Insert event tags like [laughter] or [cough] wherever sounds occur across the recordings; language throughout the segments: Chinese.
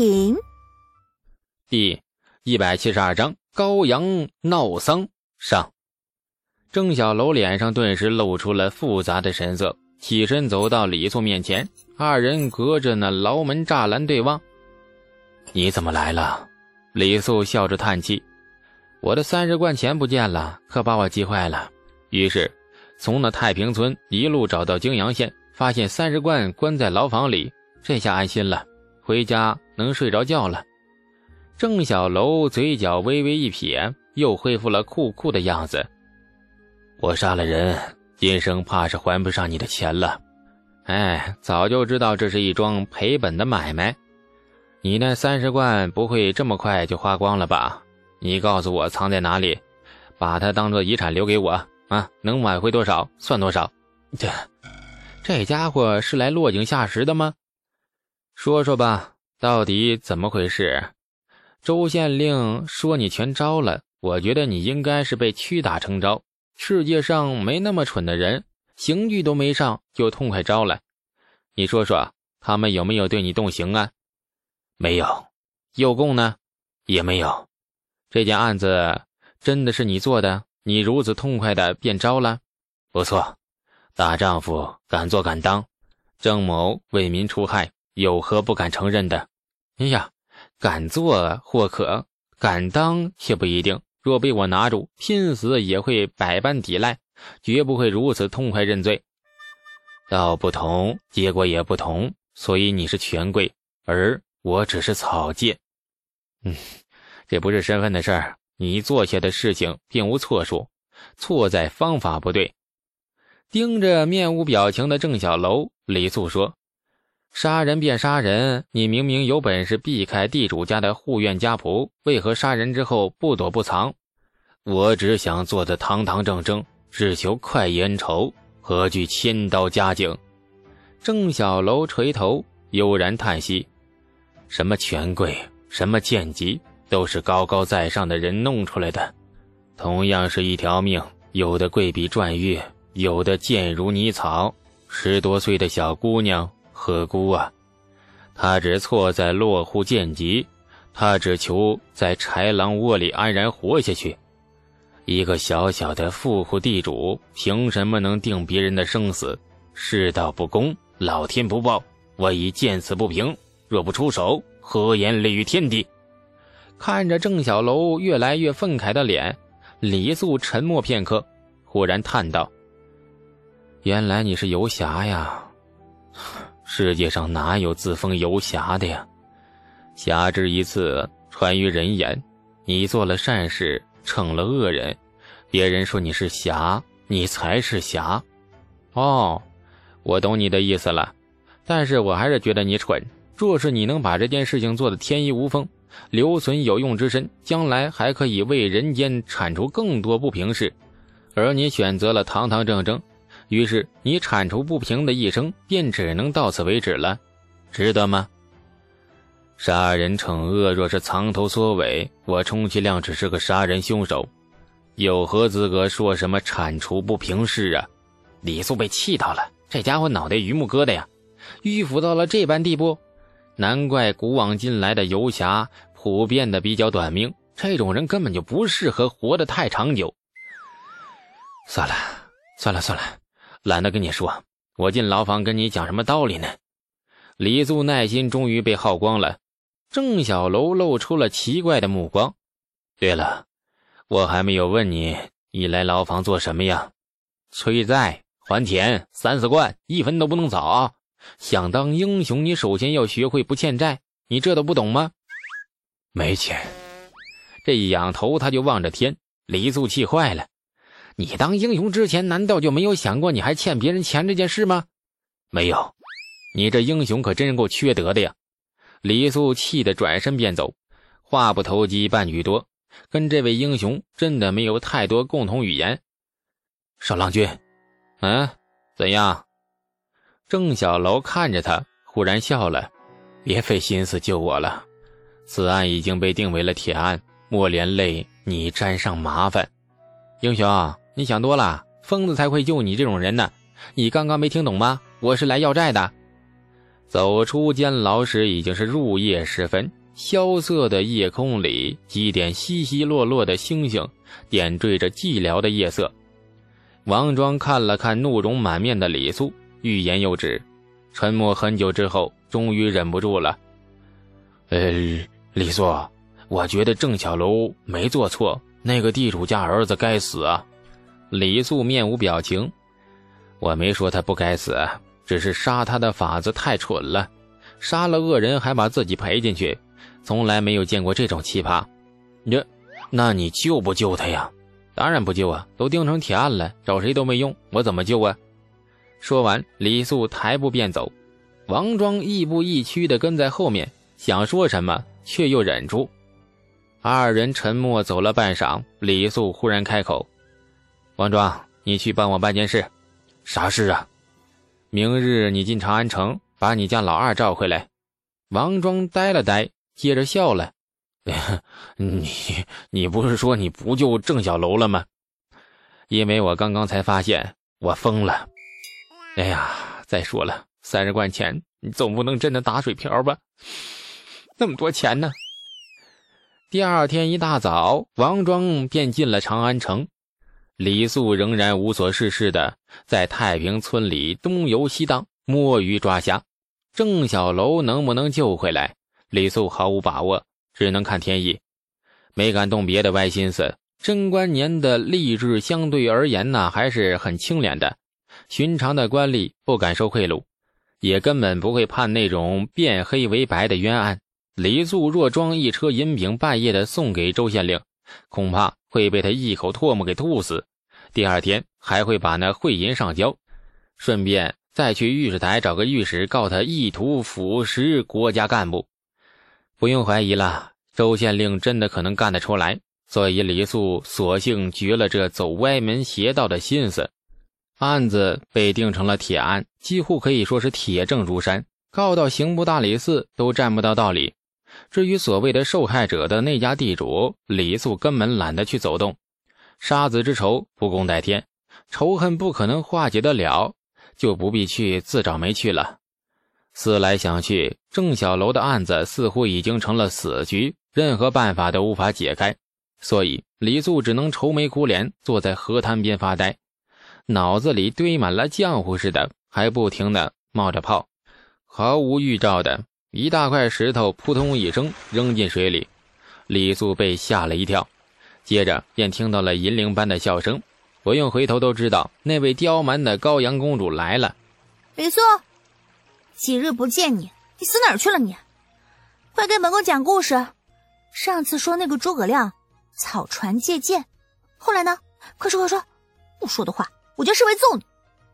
品，第一百七十二章高阳闹丧上。郑小楼脸上顿时露出了复杂的神色，起身走到李素面前，二人隔着那牢门栅栏对望。你怎么来了？李素笑着叹气：“我的三十贯钱不见了，可把我急坏了。”于是从那太平村一路找到泾阳县，发现三十贯关在牢房里，这下安心了，回家能睡着觉了。郑小楼嘴角微微一撇，又恢复了酷酷的样子。我杀了人，今生怕是还不上你的钱了。哎，早就知道这是一桩赔本的买卖。你那三十贯不会这么快就花光了吧？你告诉我藏在哪里，把它当做遗产留给我啊！能挽回多少算多少。这这家伙是来落井下石的吗？说说吧，到底怎么回事？周县令说你全招了，我觉得你应该是被屈打成招。世界上没那么蠢的人，刑具都没上就痛快招了。你说说，他们有没有对你动刑啊？没有。诱供呢？也没有。这件案子真的是你做的？你如此痛快的便招了？不错，大丈夫敢做敢当。郑某为民除害，有何不敢承认的？哎呀，敢做或可，敢当却不一定。若被我拿住，拼死也会百般抵赖，绝不会如此痛快认罪。道不同，结果也不同。所以你是权贵，而我只是草芥。嗯，这不是身份的事儿。你做下的事情并无错处，错在方法不对。盯着面无表情的郑小楼，李素说：“杀人便杀人，你明明有本事避开地主家的护院家仆，为何杀人之后不躲不藏？我只想做得堂堂正正，只求快意恩仇，何惧千刀加颈？”郑小楼垂头，悠然叹息：“什么权贵，什么贱籍，都是高高在上的人弄出来的。同样是一条命，有的贵比钻玉，有的贱如泥草。十多岁的小姑娘。”何辜啊！他只错在落户贱籍，他只求在豺狼窝里安然活下去。一个小小的富户地主，凭什么能定别人的生死？世道不公，老天不报，我已见此不平。若不出手，何言立于天地？看着郑小楼越来越愤慨的脸，李素沉默片刻，忽然叹道：“原来你是游侠呀！”世界上哪有自封游侠的呀？侠之一次，传于人言。你做了善事，惩了恶人，别人说你是侠，你才是侠。哦，我懂你的意思了。但是我还是觉得你蠢。若是你能把这件事情做得天衣无缝，留存有用之身，将来还可以为人间铲除更多不平事，而你选择了堂堂正正。于是你铲除不平的一生便只能到此为止了，值得吗？杀人惩恶若是藏头缩尾，我充其量只是个杀人凶手，有何资格说什么铲除不平事啊？李素被气到了，这家伙脑袋榆木疙瘩呀，迂腐到了这般地步，难怪古往今来的游侠普遍的比较短命，这种人根本就不适合活得太长久。算了，算了，算了。懒得跟你说，我进牢房跟你讲什么道理呢？李素耐心终于被耗光了。郑小楼露出了奇怪的目光。对了，我还没有问你，你来牢房做什么呀？催债还钱，三四贯，一分都不能少啊。想当英雄，你首先要学会不欠债。你这都不懂吗？没钱。这一仰头，他就望着天。李素气坏了。你当英雄之前，难道就没有想过你还欠别人钱这件事吗？没有，你这英雄可真够缺德的呀！李素气得转身便走，话不投机半句多，跟这位英雄真的没有太多共同语言。少郎君，嗯，怎样？郑小楼看着他，忽然笑了：“别费心思救我了，此案已经被定为了铁案，莫连累你沾上麻烦。”英雄。你想多了，疯子才会救你这种人呢。你刚刚没听懂吗？我是来要债的。走出监牢时已经是入夜时分，萧瑟的夜空里几点稀稀落落的星星，点缀着寂寥的夜色。王庄看了看怒容满面的李素，欲言又止，沉默很久之后，终于忍不住了：“呃，李素，我觉得郑小楼没做错，那个地主家儿子该死啊。”李素面无表情：“我没说他不该死。”只是杀他的法子太蠢了，杀了恶人还把自己赔进去，从来没有见过这种奇葩。这，那你救不救他呀？当然不救啊，都钉成铁案了，找谁都没用，我怎么救啊？说完，李素抬步便走，王庄亦步亦趋的跟在后面，想说什么却又忍住。二人沉默走了半晌，李素忽然开口：“王庄，你去帮我办件事，啥事啊？”明日你进长安城，把你家老二召回来。王庄呆了呆，接着笑了：“ [laughs] 你你不是说你不救郑小楼了吗？因为我刚刚才发现我疯了。哎呀，再说了，三十贯钱，你总不能真的打水漂吧？那么多钱呢？”第二天一大早，王庄便进了长安城。李素仍然无所事事的在太平村里东游西荡，摸鱼抓虾。郑小楼能不能救回来，李素毫无把握，只能看天意，没敢动别的歪心思。贞观年的吏治相对而言呢，还是很清廉的，寻常的官吏不敢收贿赂，也根本不会判那种变黑为白的冤案。李素若装一车银饼，半夜的送给周县令，恐怕会被他一口唾沫给吐死。第二天还会把那贿银上交，顺便再去御史台找个御史告他意图腐蚀国家干部。不用怀疑了，周县令真的可能干得出来。所以李素索性绝了这走歪门邪道的心思，案子被定成了铁案，几乎可以说是铁证如山，告到刑部大理寺都占不到道理。至于所谓的受害者的那家地主，李素根本懒得去走动。杀子之仇不共戴天，仇恨不可能化解得了，就不必去自找没趣了。思来想去，郑小楼的案子似乎已经成了死局，任何办法都无法解开，所以李素只能愁眉苦脸坐在河滩边发呆，脑子里堆满了浆糊似的，还不停的冒着泡。毫无预兆的一大块石头扑通一声扔进水里，李素被吓了一跳。接着便听到了银铃般的笑声，不用回头都知道那位刁蛮的高阳公主来了。李素，几日不见你，你死哪儿去了？你，快给本宫讲故事。上次说那个诸葛亮草船借箭，后来呢？快说快说，不说的话我就视为揍你。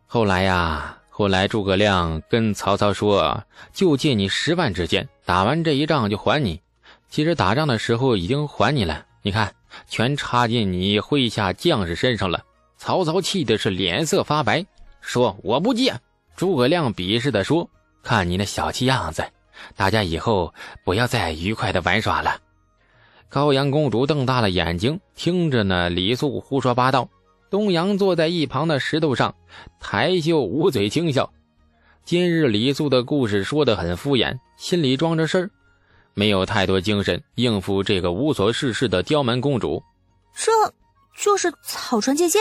后来呀，后来诸葛亮跟曹操说，就借你十万支箭，打完这一仗就还你。其实打仗的时候已经还你了，你看。全插进你麾下将士身上了。曹操气的是脸色发白，说：“我不借。”诸葛亮鄙视的说：“看你那小气样子，大家以后不要再愉快的玩耍了。”高阳公主瞪大了眼睛，听着呢。李素胡说八道。东阳坐在一旁的石头上，抬袖捂嘴轻笑。今日李素的故事说的很敷衍，心里装着事儿。没有太多精神应付这个无所事事的刁蛮公主，这就是草船借箭。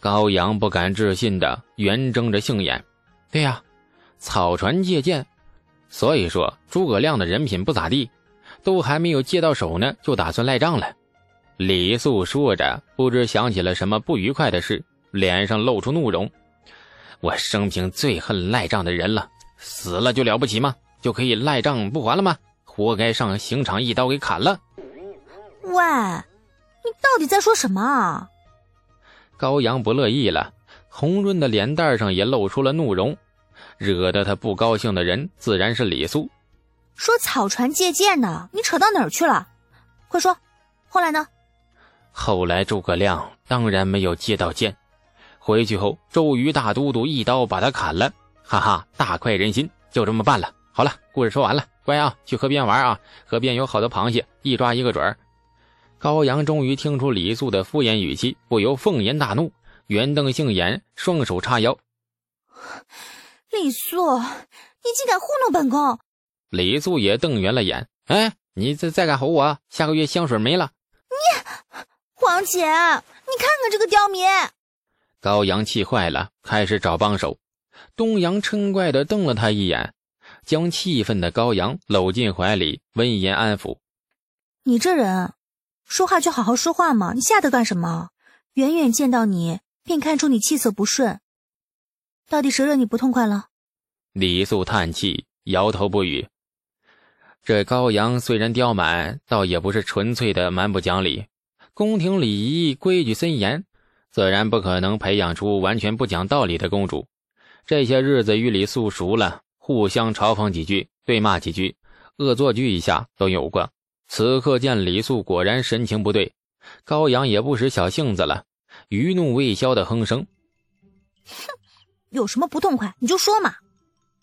高阳不敢置信的圆睁着杏眼，对呀，草船借箭。所以说诸葛亮的人品不咋地，都还没有借到手呢，就打算赖账了。李素说着，不知想起了什么不愉快的事，脸上露出怒容。我生平最恨赖账的人了，死了就了不起吗？就可以赖账不还了吗？活该上刑场一刀给砍了！喂，你到底在说什么啊？高阳不乐意了，红润的脸蛋上也露出了怒容。惹得他不高兴的人自然是李素。说草船借箭呢，你扯到哪儿去了？快说，后来呢？后来诸葛亮当然没有接到箭，回去后周瑜大都督一刀把他砍了。哈哈，大快人心，就这么办了。好了，故事说完了。乖啊，去河边玩啊！河边有好多螃蟹，一抓一个准儿。高阳终于听出李素的敷衍语气，不由凤颜大怒，圆瞪杏眼，双手叉腰。李素，你你竟敢糊弄本宫！李素也瞪圆了眼，哎，你再再敢吼我，下个月香水没了！你，皇姐，你看看这个刁民！高阳气坏了，开始找帮手。东阳嗔怪的瞪了他一眼，将气愤的高阳搂进怀里，温言安抚：“你这人，说话就好好说话嘛，你吓他干什么？远远见到你，便看出你气色不顺。到底谁惹你不痛快了？”李素叹气，摇头不语。这高阳虽然刁蛮，倒也不是纯粹的蛮不讲理。宫廷礼仪规矩森严，自然不可能培养出完全不讲道理的公主。这些日子与李素熟了，互相嘲讽几句，对骂几句，恶作剧一下都有过。此刻见李素果然神情不对，高阳也不使小性子了，余怒未消的哼声：“哼，有什么不痛快你就说嘛。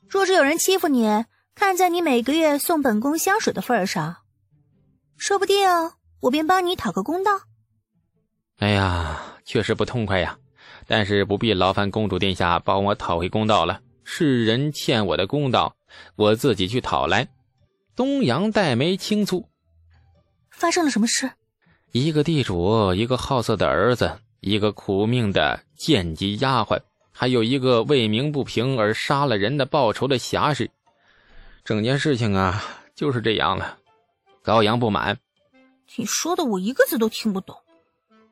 若是有人欺负你，看在你每个月送本宫香水的份上，说不定我便帮你讨个公道。”哎呀，确实不痛快呀。但是不必劳烦公主殿下帮我讨回公道了。世人欠我的公道，我自己去讨来。东阳黛眉轻蹙，发生了什么事？一个地主，一个好色的儿子，一个苦命的贱籍丫鬟，还有一个为鸣不平而杀了人的报仇的侠士。整件事情啊，就是这样了。高阳不满，你说的我一个字都听不懂。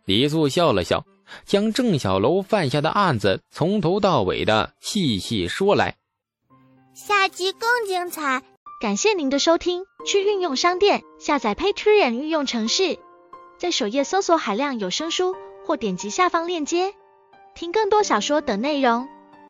李素笑了笑。将郑小楼犯下的案子从头到尾的细细说来，下集更精彩。感谢您的收听，去运用商店下载 Patreon 运用城市，在首页搜索海量有声书，或点击下方链接听更多小说等内容。